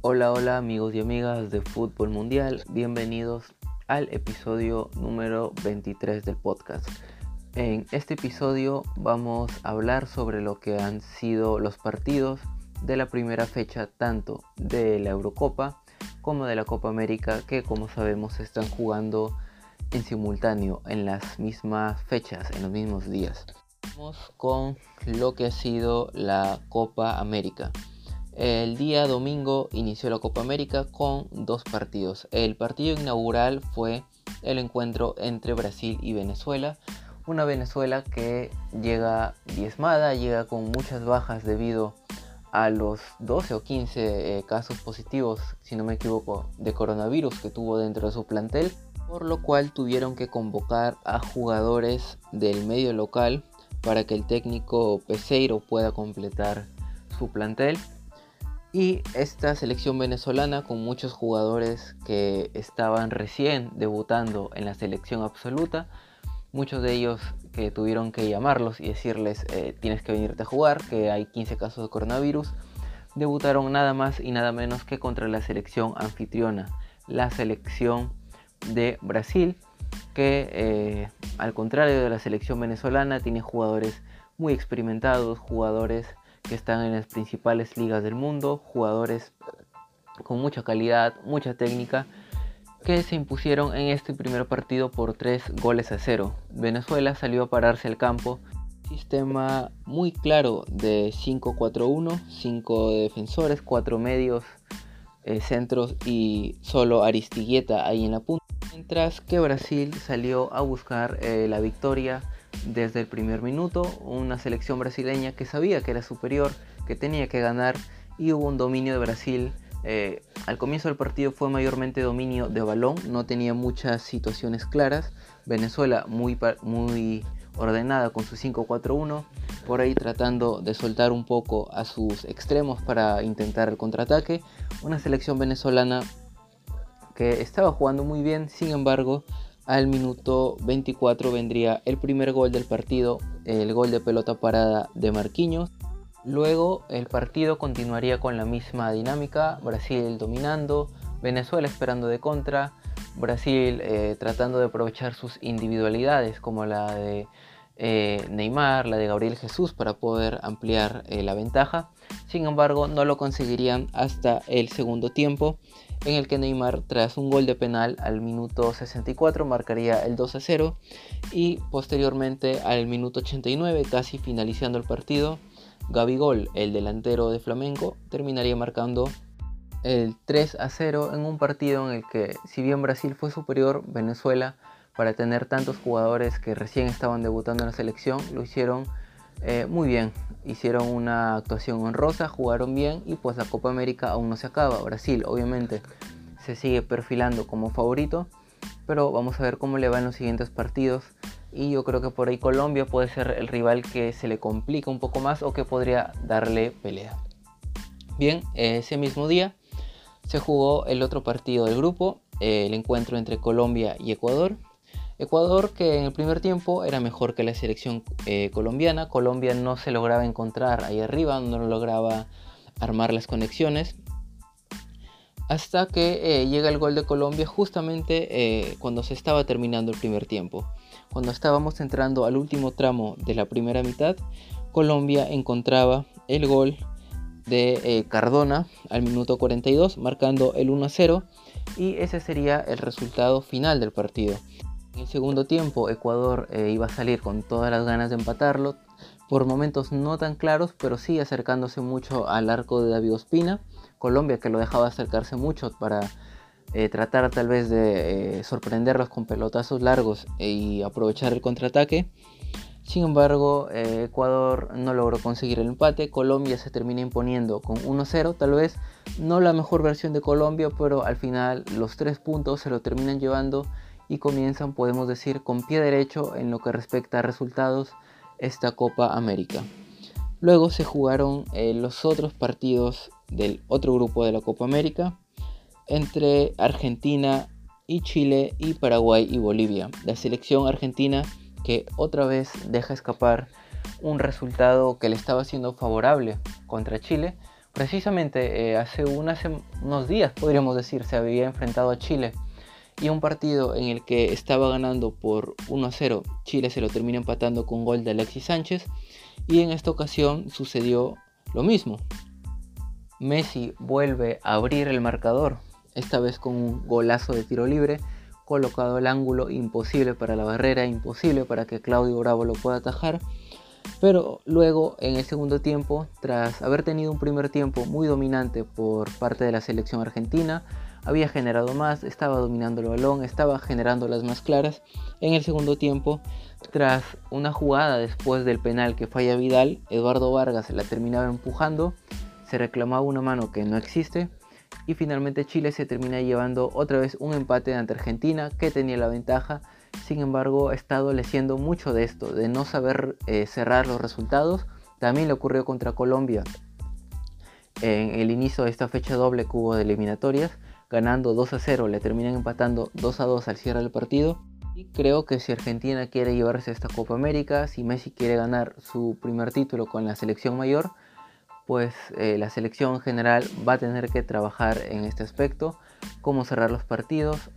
Hola, hola amigos y amigas de Fútbol Mundial, bienvenidos al episodio número 23 del podcast. En este episodio vamos a hablar sobre lo que han sido los partidos de la primera fecha tanto de la Eurocopa como de la Copa América que como sabemos están jugando en simultáneo en las mismas fechas, en los mismos días. Vamos con lo que ha sido la Copa América. El día domingo inició la Copa América con dos partidos. El partido inaugural fue el encuentro entre Brasil y Venezuela. Una Venezuela que llega diezmada, llega con muchas bajas debido a los 12 o 15 eh, casos positivos, si no me equivoco, de coronavirus que tuvo dentro de su plantel, por lo cual tuvieron que convocar a jugadores del medio local para que el técnico Peseiro pueda completar su plantel. Y esta selección venezolana con muchos jugadores que estaban recién debutando en la selección absoluta, muchos de ellos que tuvieron que llamarlos y decirles eh, tienes que venirte a jugar, que hay 15 casos de coronavirus, debutaron nada más y nada menos que contra la selección anfitriona, la selección de Brasil, que eh, al contrario de la selección venezolana tiene jugadores muy experimentados, jugadores que están en las principales ligas del mundo, jugadores con mucha calidad, mucha técnica, que se impusieron en este primer partido por 3 goles a 0. Venezuela salió a pararse al campo, sistema muy claro de 5-4-1, 5 defensores, 4 medios, eh, centros y solo Aristigueta ahí en la punta. Mientras que Brasil salió a buscar eh, la victoria desde el primer minuto, una selección brasileña que sabía que era superior, que tenía que ganar y hubo un dominio de Brasil. Eh, al comienzo del partido fue mayormente dominio de balón, no tenía muchas situaciones claras. Venezuela muy, muy ordenada con su 5-4-1, por ahí tratando de soltar un poco a sus extremos para intentar el contraataque. Una selección venezolana que estaba jugando muy bien, sin embargo, al minuto 24 vendría el primer gol del partido, el gol de pelota parada de Marquinhos. Luego el partido continuaría con la misma dinámica, Brasil dominando, Venezuela esperando de contra, Brasil eh, tratando de aprovechar sus individualidades como la de eh, Neymar, la de Gabriel Jesús para poder ampliar eh, la ventaja. Sin embargo, no lo conseguirían hasta el segundo tiempo en el que Neymar tras un gol de penal al minuto 64 marcaría el 2 a 0 y posteriormente al minuto 89 casi finalizando el partido Gabigol, el delantero de Flamengo, terminaría marcando el 3 a 0 en un partido en el que si bien Brasil fue superior, Venezuela para tener tantos jugadores que recién estaban debutando en la selección lo hicieron eh, muy bien hicieron una actuación honrosa, jugaron bien y pues la Copa América aún no se acaba. Brasil obviamente se sigue perfilando como favorito, pero vamos a ver cómo le va en los siguientes partidos. Y yo creo que por ahí Colombia puede ser el rival que se le complica un poco más o que podría darle pelea. Bien, ese mismo día se jugó el otro partido del grupo, el encuentro entre Colombia y Ecuador. Ecuador que en el primer tiempo era mejor que la selección eh, colombiana. Colombia no se lograba encontrar ahí arriba, no lograba armar las conexiones. Hasta que eh, llega el gol de Colombia justamente eh, cuando se estaba terminando el primer tiempo. Cuando estábamos entrando al último tramo de la primera mitad, Colombia encontraba el gol de Cardona al minuto 42, marcando el 1-0 y ese sería el resultado final del partido. En el segundo tiempo Ecuador eh, iba a salir con todas las ganas de empatarlo, por momentos no tan claros, pero sí acercándose mucho al arco de David Ospina. Colombia que lo dejaba acercarse mucho para eh, tratar tal vez de eh, sorprenderlos con pelotazos largos y aprovechar el contraataque. Sin embargo, Ecuador no logró conseguir el empate. Colombia se termina imponiendo con 1-0. Tal vez no la mejor versión de Colombia, pero al final los tres puntos se lo terminan llevando y comienzan, podemos decir, con pie derecho en lo que respecta a resultados esta Copa América. Luego se jugaron eh, los otros partidos del otro grupo de la Copa América entre Argentina y Chile y Paraguay y Bolivia. La selección argentina que otra vez deja escapar un resultado que le estaba siendo favorable contra Chile Precisamente hace unos días, podríamos decir, se había enfrentado a Chile y un partido en el que estaba ganando por 1 a 0, Chile se lo termina empatando con gol de Alexis Sánchez y en esta ocasión sucedió lo mismo. Messi vuelve a abrir el marcador, esta vez con un golazo de tiro libre, colocado al ángulo imposible para la barrera, imposible para que Claudio Bravo lo pueda atajar. Pero luego en el segundo tiempo, tras haber tenido un primer tiempo muy dominante por parte de la selección argentina, había generado más, estaba dominando el balón, estaba generando las más claras. En el segundo tiempo, tras una jugada después del penal que falla Vidal, Eduardo Vargas la terminaba empujando, se reclamaba una mano que no existe y finalmente Chile se termina llevando otra vez un empate ante Argentina que tenía la ventaja. Sin embargo, ha estado leciendo mucho de esto, de no saber eh, cerrar los resultados. También le ocurrió contra Colombia en el inicio de esta fecha doble cubo de eliminatorias ganando 2 a 0, le terminan empatando 2 a 2 al cierre del partido. Y creo que si Argentina quiere llevarse esta Copa América, si Messi quiere ganar su primer título con la selección mayor, pues eh, la selección en general va a tener que trabajar en este aspecto, cómo cerrar los partidos,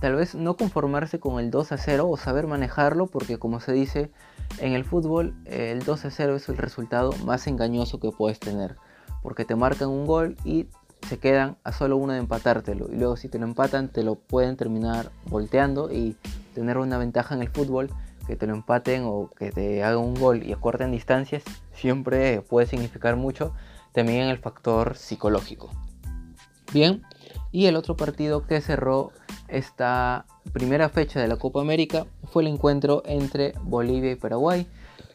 tal vez no conformarse con el 2 a 0 o saber manejarlo, porque como se dice en el fútbol, el 2 a 0 es el resultado más engañoso que puedes tener, porque te marcan un gol y se quedan a solo uno de empatártelo y luego si te lo empatan te lo pueden terminar volteando y tener una ventaja en el fútbol que te lo empaten o que te hagan un gol y acorten distancias siempre puede significar mucho también el factor psicológico. Bien, y el otro partido que cerró esta primera fecha de la Copa América fue el encuentro entre Bolivia y Paraguay.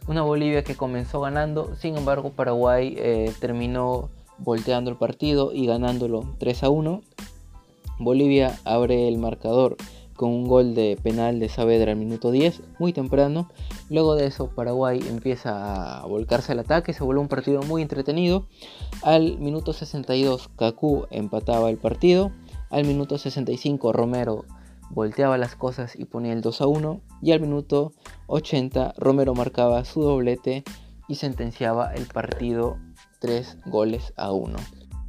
Una Bolivia que comenzó ganando, sin embargo Paraguay eh, terminó volteando el partido y ganándolo 3 a 1. Bolivia abre el marcador con un gol de penal de Saavedra al minuto 10, muy temprano. Luego de eso Paraguay empieza a volcarse al ataque, se vuelve un partido muy entretenido. Al minuto 62 Kaku empataba el partido. Al minuto 65 Romero volteaba las cosas y ponía el 2 a 1. Y al minuto 80 Romero marcaba su doblete y sentenciaba el partido 3 goles a 1.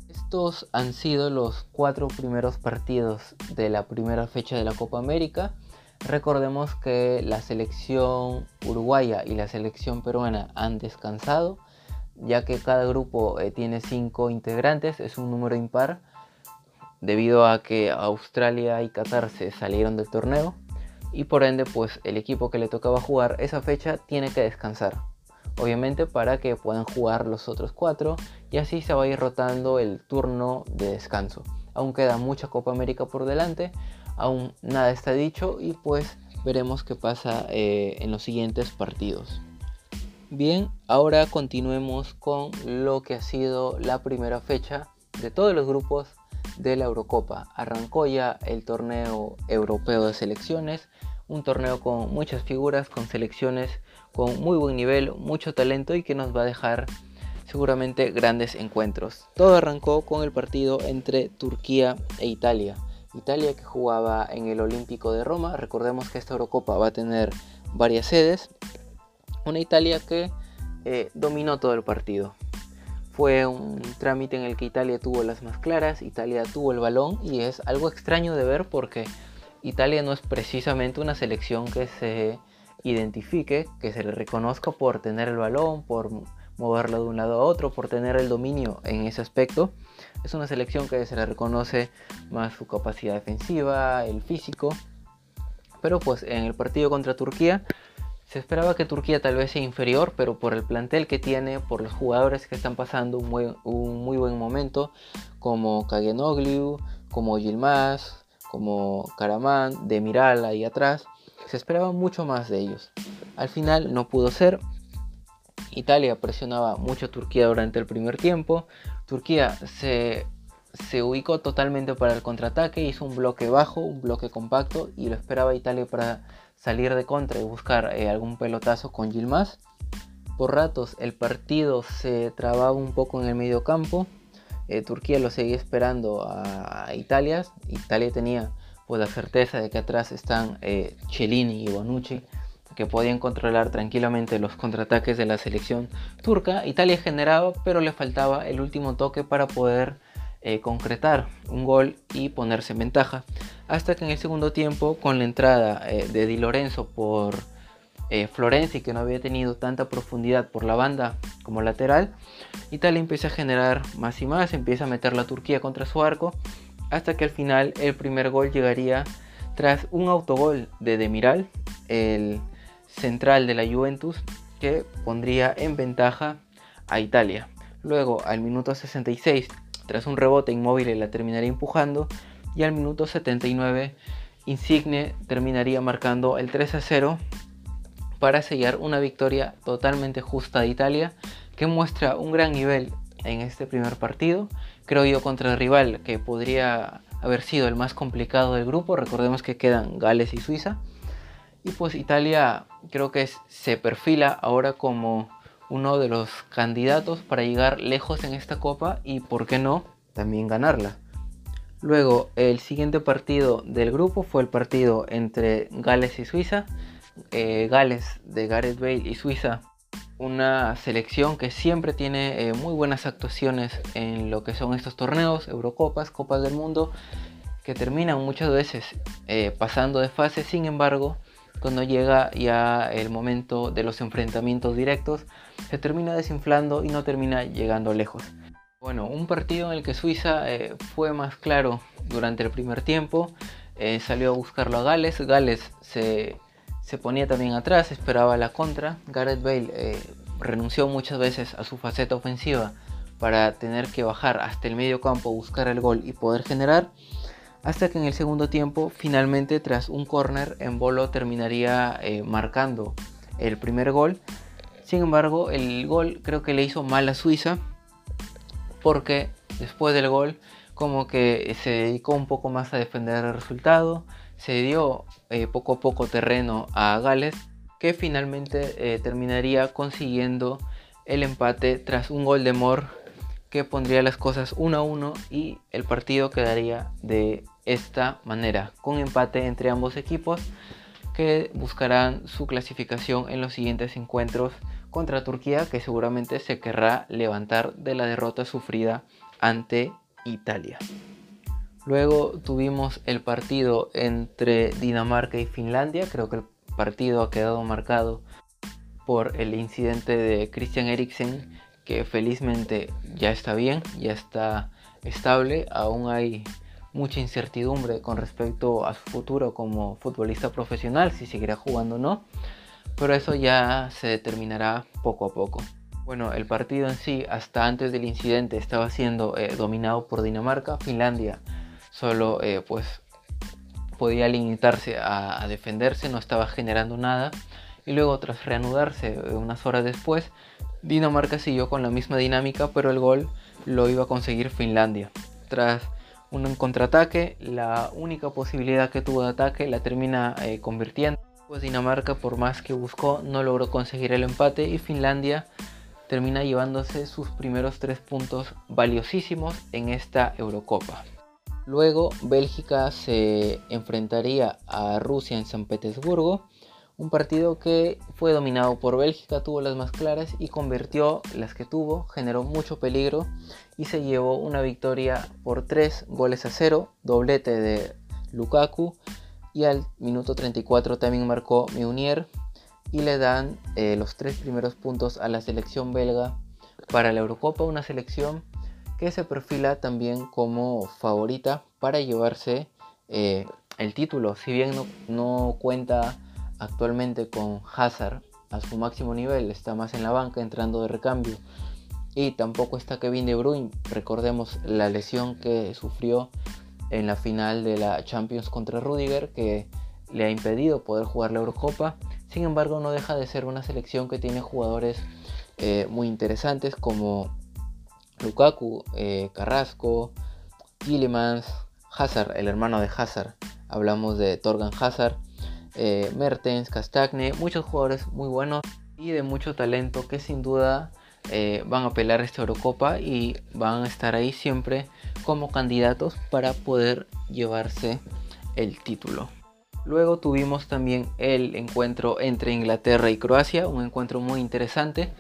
Estos han sido los cuatro primeros partidos de la primera fecha de la Copa América. Recordemos que la selección uruguaya y la selección peruana han descansado, ya que cada grupo eh, tiene 5 integrantes, es un número impar, debido a que Australia y Qatar se salieron del torneo y por ende pues el equipo que le tocaba jugar esa fecha tiene que descansar obviamente para que puedan jugar los otros cuatro y así se va a ir rotando el turno de descanso. Aún queda mucha Copa América por delante, aún nada está dicho y pues veremos qué pasa eh, en los siguientes partidos. Bien, ahora continuemos con lo que ha sido la primera fecha de todos los grupos de la Eurocopa. Arrancó ya el torneo europeo de selecciones, un torneo con muchas figuras, con selecciones con muy buen nivel, mucho talento y que nos va a dejar seguramente grandes encuentros. Todo arrancó con el partido entre Turquía e Italia. Italia que jugaba en el Olímpico de Roma, recordemos que esta Eurocopa va a tener varias sedes. Una Italia que eh, dominó todo el partido. Fue un trámite en el que Italia tuvo las más claras, Italia tuvo el balón y es algo extraño de ver porque Italia no es precisamente una selección que se identifique, que se le reconozca por tener el balón, por moverlo de un lado a otro, por tener el dominio en ese aspecto. Es una selección que se le reconoce más su capacidad defensiva, el físico. Pero pues en el partido contra Turquía se esperaba que Turquía tal vez sea inferior, pero por el plantel que tiene, por los jugadores que están pasando un muy, buen momento, como Kagenoglu, como Yilmaz, como Karaman, Demiral ahí atrás, se esperaba mucho más de ellos. Al final no pudo ser. Italia presionaba mucho a Turquía durante el primer tiempo. Turquía se, ubicó totalmente para el contraataque, hizo un bloque bajo, un bloque compacto y lo esperaba Italia para salir de contra y buscar eh, algún pelotazo con Gilmas. Por ratos el partido se trababa un poco en el medio campo. Eh, Turquía lo seguía esperando a Italia. Italia tenía pues la certeza de que atrás están eh, Cellini y Bonucci, que podían controlar tranquilamente los contraataques de la selección turca, Italia generaba, pero le faltaba el último toque para poder eh, concretar un gol y ponerse en ventaja. Hasta que en el segundo tiempo, con la entrada eh, de Di Lorenzo por eh, Florenzi, que no había tenido tanta profundidad por la banda como lateral, Italia empieza a generar más y más, empieza a meter la Turquía contra su arco, hasta que al final el primer gol llegaría tras un autogol de Demiral, el central de la Juventus, que pondría en ventaja a Italia. Luego, al minuto 66, tras un rebote inmóvil la terminaría empujando y al minuto 79 Insigne terminaría marcando el 3 a 0 para sellar una victoria totalmente justa de Italia que muestra un gran nivel en este primer partido, creo yo contra el rival que podría haber sido el más complicado del grupo, recordemos que quedan Gales y Suiza, y pues Italia creo que se perfila ahora como uno de los candidatos para llegar lejos en esta copa y, por qué no, también ganarla. Luego, el siguiente partido del grupo fue el partido entre Gales y Suiza. Eh, Gales de Gareth Bale y Suiza, una selección que siempre tiene eh, muy buenas actuaciones en lo que son estos torneos, Eurocopas, Copas del Mundo, que terminan muchas veces eh, pasando de fase. Sin embargo, cuando llega ya el momento de los enfrentamientos directos, se termina desinflando y no termina llegando lejos. Bueno, un partido en el que Suiza eh, fue más claro durante el primer tiempo, salió a buscarlo a Gales, Gales se, ponía también atrás, esperaba la contra, Gareth Bale eh, renunció muchas veces a su faceta ofensiva para tener que bajar hasta el medio campo, buscar el gol y poder generar, hasta que en el segundo tiempo, finalmente tras un corner, en bolo terminaría marcando el primer gol. Sin embargo, el gol creo que le hizo mal a Suiza porque después del gol como que se dedicó un poco más a defender el resultado, se dio eh, poco a poco terreno a Gales que finalmente eh, terminaría consiguiendo el empate tras un gol de Moore que pondría las cosas 1 a 1 y el partido quedaría de esta manera, con empate entre ambos equipos que buscarán su clasificación en los siguientes encuentros contra Turquía que seguramente se querrá levantar de la derrota sufrida ante Italia. Luego tuvimos el partido entre Dinamarca y Finlandia, creo que el partido ha quedado marcado por el incidente de Christian Eriksen que felizmente ya está bien, ya está estable, aún hay mucha incertidumbre con respecto a su futuro como futbolista profesional, si seguirá jugando o no pero eso ya se determinará poco a poco. Bueno, el partido en sí, hasta antes del incidente, estaba siendo eh, dominado por Dinamarca. Finlandia solo eh, pues podía limitarse a, defenderse, no estaba generando nada. Y luego, tras reanudarse eh, unas horas después, Dinamarca siguió con la misma dinámica, pero el gol lo iba a conseguir Finlandia. Tras un contraataque, la única posibilidad que tuvo de ataque la termina convirtiendo pues Dinamarca, por más que buscó, no logró conseguir el empate y Finlandia termina llevándose sus primeros tres puntos valiosísimos en esta Eurocopa. Luego Bélgica se enfrentaría a Rusia en San Petersburgo, un partido que fue dominado por Bélgica, tuvo las más claras y convirtió las que tuvo, generó mucho peligro y se llevó una victoria por tres goles a cero, doblete de Lukaku y al minuto 34 también marcó Meunier y le dan eh, los tres primeros puntos a la selección belga para la Eurocopa, una selección que se perfila también como favorita para llevarse eh, el título, si bien no, no, cuenta actualmente con Hazard a su máximo nivel, está más en la banca entrando de recambio. Y tampoco está Kevin De Bruyne, recordemos la lesión que sufrió en la final de la Champions contra Rudiger que le ha impedido poder jugar la Eurocopa. Sin embargo, no deja de ser una selección que tiene jugadores eh, muy interesantes como Lukaku, eh, Carrasco, Gillemans, Hazard, el hermano de Hazard. Hablamos de Torgan Hazard, eh, Mertens, Castagne, muchos jugadores muy buenos y de mucho talento que sin duda van a pelear esta Eurocopa y van a estar ahí siempre como candidatos para poder llevarse el título. Luego tuvimos también el encuentro entre Inglaterra y Croacia, un encuentro muy interesante.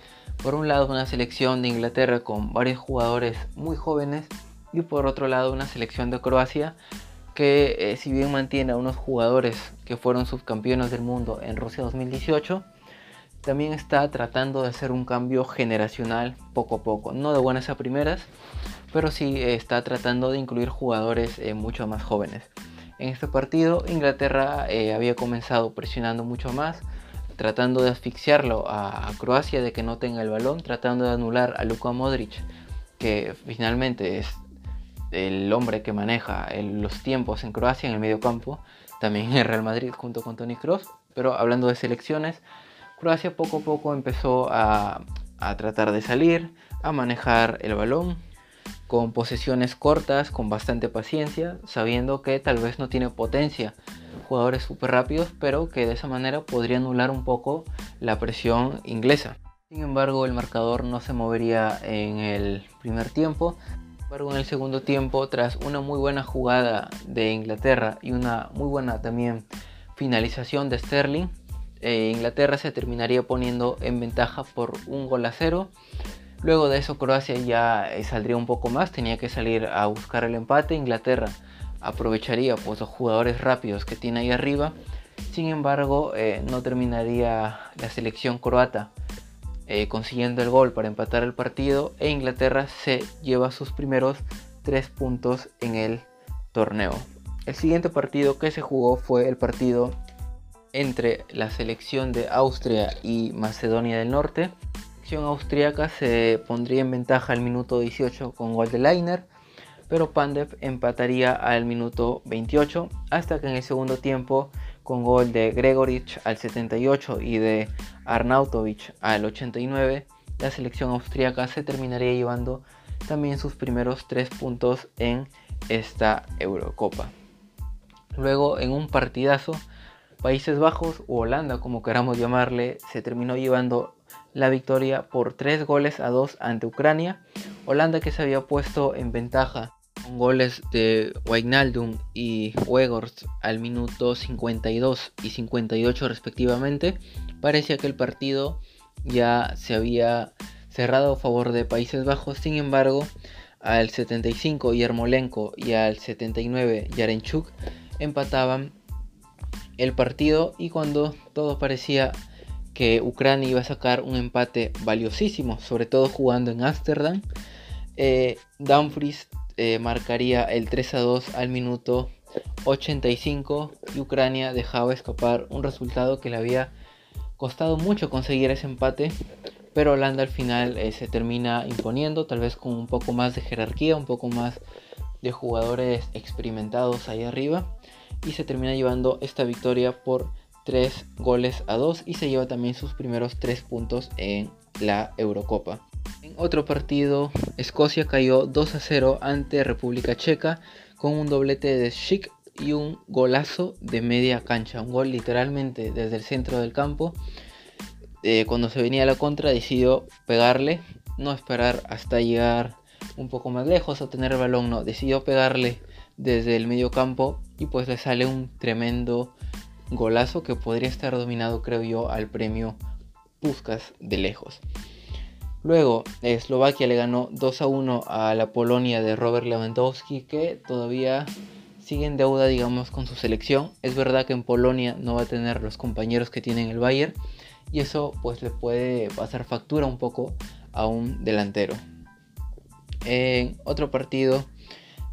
Por un lado una selección de Inglaterra con varios jugadores muy jóvenes y por otro lado una selección de Croacia que eh, si bien mantiene a unos jugadores que fueron subcampeones del mundo en Rusia 2018, también está tratando de hacer un cambio generacional poco a poco, no de buenas a primeras, pero sí eh, está tratando de incluir jugadores eh, mucho más jóvenes. En este partido Inglaterra había comenzado presionando mucho más, tratando de asfixiarlo a, a, Croacia de que no tenga el balón, tratando de anular a Luka Modric, que finalmente es el hombre que maneja los tiempos en Croacia en el medio campo, también en Real Madrid junto con Tony Kroos. Pero hablando de selecciones, Croacia poco a poco empezó a, tratar de salir, a manejar el balón con posesiones cortas, con bastante paciencia, sabiendo que tal vez no tiene potencia jugadores súper rápidos, pero que de esa manera podría anular un poco la presión inglesa. Sin embargo, el marcador no se movería en el primer tiempo, embargo, en el segundo tiempo, tras una muy buena jugada de Inglaterra y una muy buena también finalización de Sterling, eh, Inglaterra se terminaría poniendo en ventaja por un gol a cero. Luego de eso Croacia ya eh, saldría un poco más, tenía que salir a buscar el empate. Inglaterra aprovecharía pues, los jugadores rápidos que tiene ahí arriba. Sin embargo, eh, no terminaría la selección croata eh, consiguiendo el gol para empatar el partido e Inglaterra se lleva sus primeros tres puntos en el torneo. El siguiente partido que se jugó fue el partido entre la selección de Austria y Macedonia del Norte. Selección austríaca se pondría en ventaja al minuto 18 con gol de Leiner, pero Pandev empataría al minuto 28 hasta que en el segundo tiempo con gol de Gregorich al 78 y de Arnautovic al 89, la selección austríaca se terminaría llevando también sus primeros tres puntos en esta Eurocopa. Luego en un partidazo, Países Bajos o Holanda, como queramos llamarle, se terminó llevando la victoria por tres goles a dos ante Ucrania. Holanda que se había puesto en ventaja con goles de Wijnaldum y Weghorst al minuto 52 y 58 respectivamente, parecía que el partido ya se había cerrado a favor de Países Bajos, sin embargo, al 75 Yermolenko y al 79 Yarenchuk empataban el partido y cuando todo parecía que Ucrania iba a sacar un empate valiosísimo, sobre todo jugando en Ámsterdam, eh, Dumfries eh, marcaría el 3 a 2 al minuto 85 y Ucrania dejaba escapar un resultado que le había costado mucho conseguir ese empate, pero Holanda al final eh, se termina imponiendo, tal vez con un poco más de jerarquía, un poco más de jugadores experimentados ahí arriba y se termina llevando esta victoria por 3 goles a 2 y se lleva también sus primeros 3 puntos en la Eurocopa. En otro partido, Escocia cayó 2 a 0 ante República Checa con un doblete de Schick y un golazo de media cancha. Un gol literalmente desde el centro del campo. Eh, cuando se venía a la contra decidió pegarle, no esperar hasta llegar un poco más lejos o tener el balón, no, decidió pegarle desde el medio campo y pues le sale un tremendo golazo que podría estar dominado creo yo al premio Puskas de lejos. Luego, Eslovaquia le ganó 2 a 1 a la Polonia de Robert Lewandowski, que todavía sigue en deuda, digamos, con su selección. Es verdad que en Polonia no va a tener los compañeros que tiene el Bayern, y eso pues le puede pasar factura un poco a un delantero. En otro partido,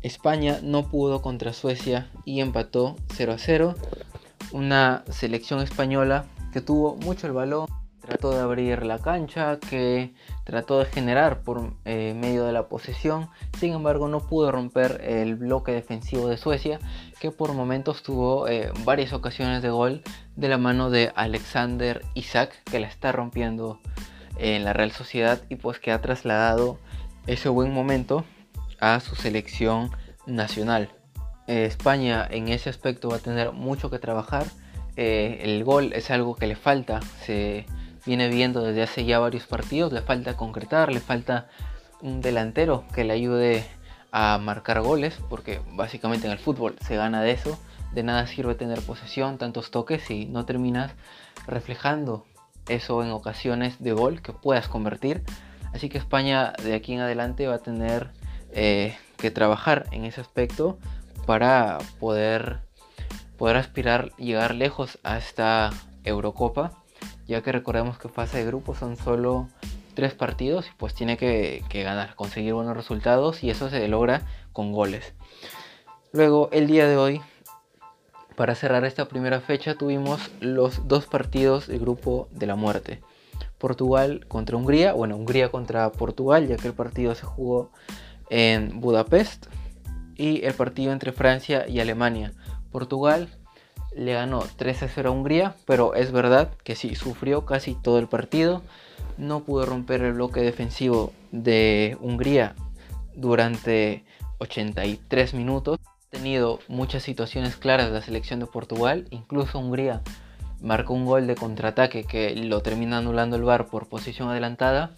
España no pudo contra Suecia y empató 0 a 0. Una selección española que tuvo mucho el balón, trató de abrir la cancha, que trató de generar por eh, medio de la posesión, sin embargo no pudo romper el bloque defensivo de Suecia, que por momentos tuvo eh, varias ocasiones de gol de la mano de Alexander Isaac, que la está rompiendo en la Real Sociedad y pues que ha trasladado ese buen momento a su selección nacional. España en ese aspecto va a tener mucho que trabajar. Eh, el gol es algo que le falta. Se, viene viendo desde hace ya varios partidos. Le falta concretar, le falta un delantero que le ayude a marcar goles, porque básicamente en el fútbol se gana de eso, de nada sirve tener posesión, tantos toques si no terminas reflejando eso en ocasiones de gol que puedas convertir. Así que España de aquí en adelante va a tener eh, que trabajar en ese aspecto para poder, poder aspirar llegar lejos a esta Eurocopa, ya que recordemos que fase de grupo son solo tres partidos y pues tiene que, que ganar, conseguir buenos resultados y eso se logra con goles. Luego el día de hoy para cerrar esta primera fecha tuvimos los dos partidos del grupo de la muerte. Portugal contra Hungría, bueno, Hungría contra Portugal, ya que el partido se jugó en Budapest, y el partido entre Francia y Alemania. Portugal le ganó 3 a 0 a Hungría, pero es verdad que sí, sufrió casi todo el partido, no pudo romper el bloque defensivo de Hungría durante 83 minutos tenido muchas situaciones claras la selección de Portugal, incluso Hungría marcó un gol de contraataque que lo termina anulando el VAR por posición adelantada,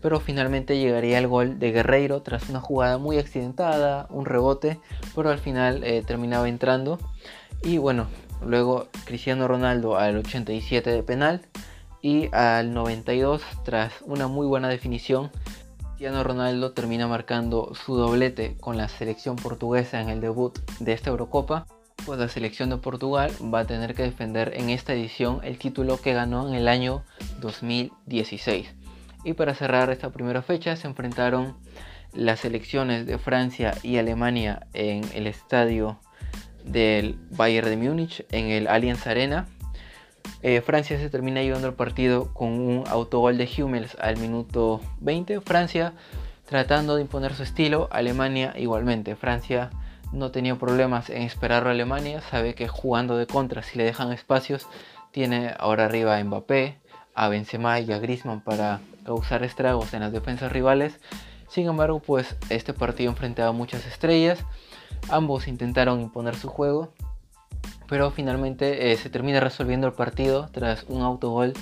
pero finalmente llegaría el gol de Guerreiro tras una jugada muy accidentada, un rebote, pero al final eh, terminaba entrando. Y bueno, luego Cristiano Ronaldo al 87 de penal y al 92 tras una muy buena definición Cristiano Ronaldo termina marcando su doblete con la selección portuguesa en el debut de esta Eurocopa, pues la selección de Portugal va a tener que defender en esta edición el título que ganó en el año 2016. Y para cerrar esta primera fecha se enfrentaron las selecciones de Francia y Alemania en el estadio del Bayern de Múnich en el Allianz Arena eh, Francia se termina llevando el partido con un autogol de Hummels al minuto 20. Francia tratando de imponer su estilo, Alemania igualmente. Francia no tenía problemas en esperar a Alemania, sabe que jugando de contra, si le dejan espacios, tiene ahora arriba a Mbappé, a Benzema y a Griezmann para causar estragos en las defensas rivales. Sin embargo, pues este partido enfrentaba muchas estrellas, ambos intentaron imponer su juego pero finalmente eh, se termina resolviendo el partido tras un autogol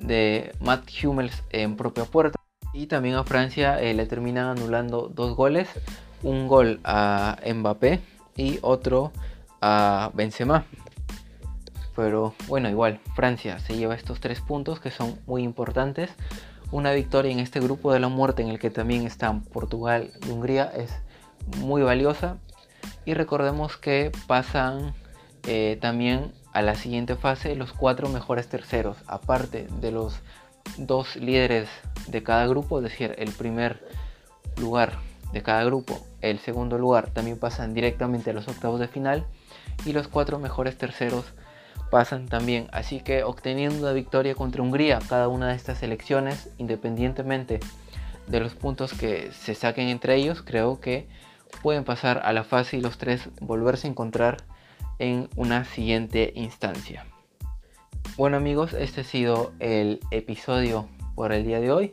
de Matt Hummels en propia puerta. Y también a Francia eh, le terminan anulando dos goles, un gol a Mbappé y otro a Benzema. Pero bueno, igual, Francia se lleva estos tres puntos que son muy importantes. Una victoria en este grupo de la muerte en el que también están Portugal y Hungría es muy valiosa. Y recordemos que pasan eh, también a la siguiente fase los cuatro mejores terceros, aparte de los dos líderes de cada grupo, es decir, el primer lugar de cada grupo, el segundo lugar también pasan directamente a los octavos de final y los cuatro mejores terceros pasan también. Así que obteniendo una victoria contra Hungría, cada una de estas elecciones, independientemente de los puntos que se saquen entre ellos, creo que pueden pasar a la fase y los tres volverse a encontrar en una siguiente instancia. Bueno amigos, este ha sido el episodio por el día de hoy.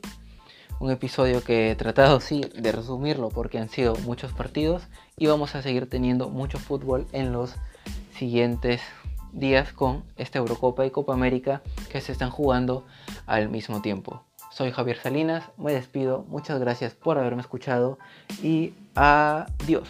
Un episodio que he tratado sí de resumirlo porque han sido muchos partidos y vamos a seguir teniendo mucho fútbol en los siguientes días con esta Eurocopa y Copa América que se están jugando al mismo tiempo. Soy Javier Salinas, me despido, muchas gracias por haberme escuchado y adiós.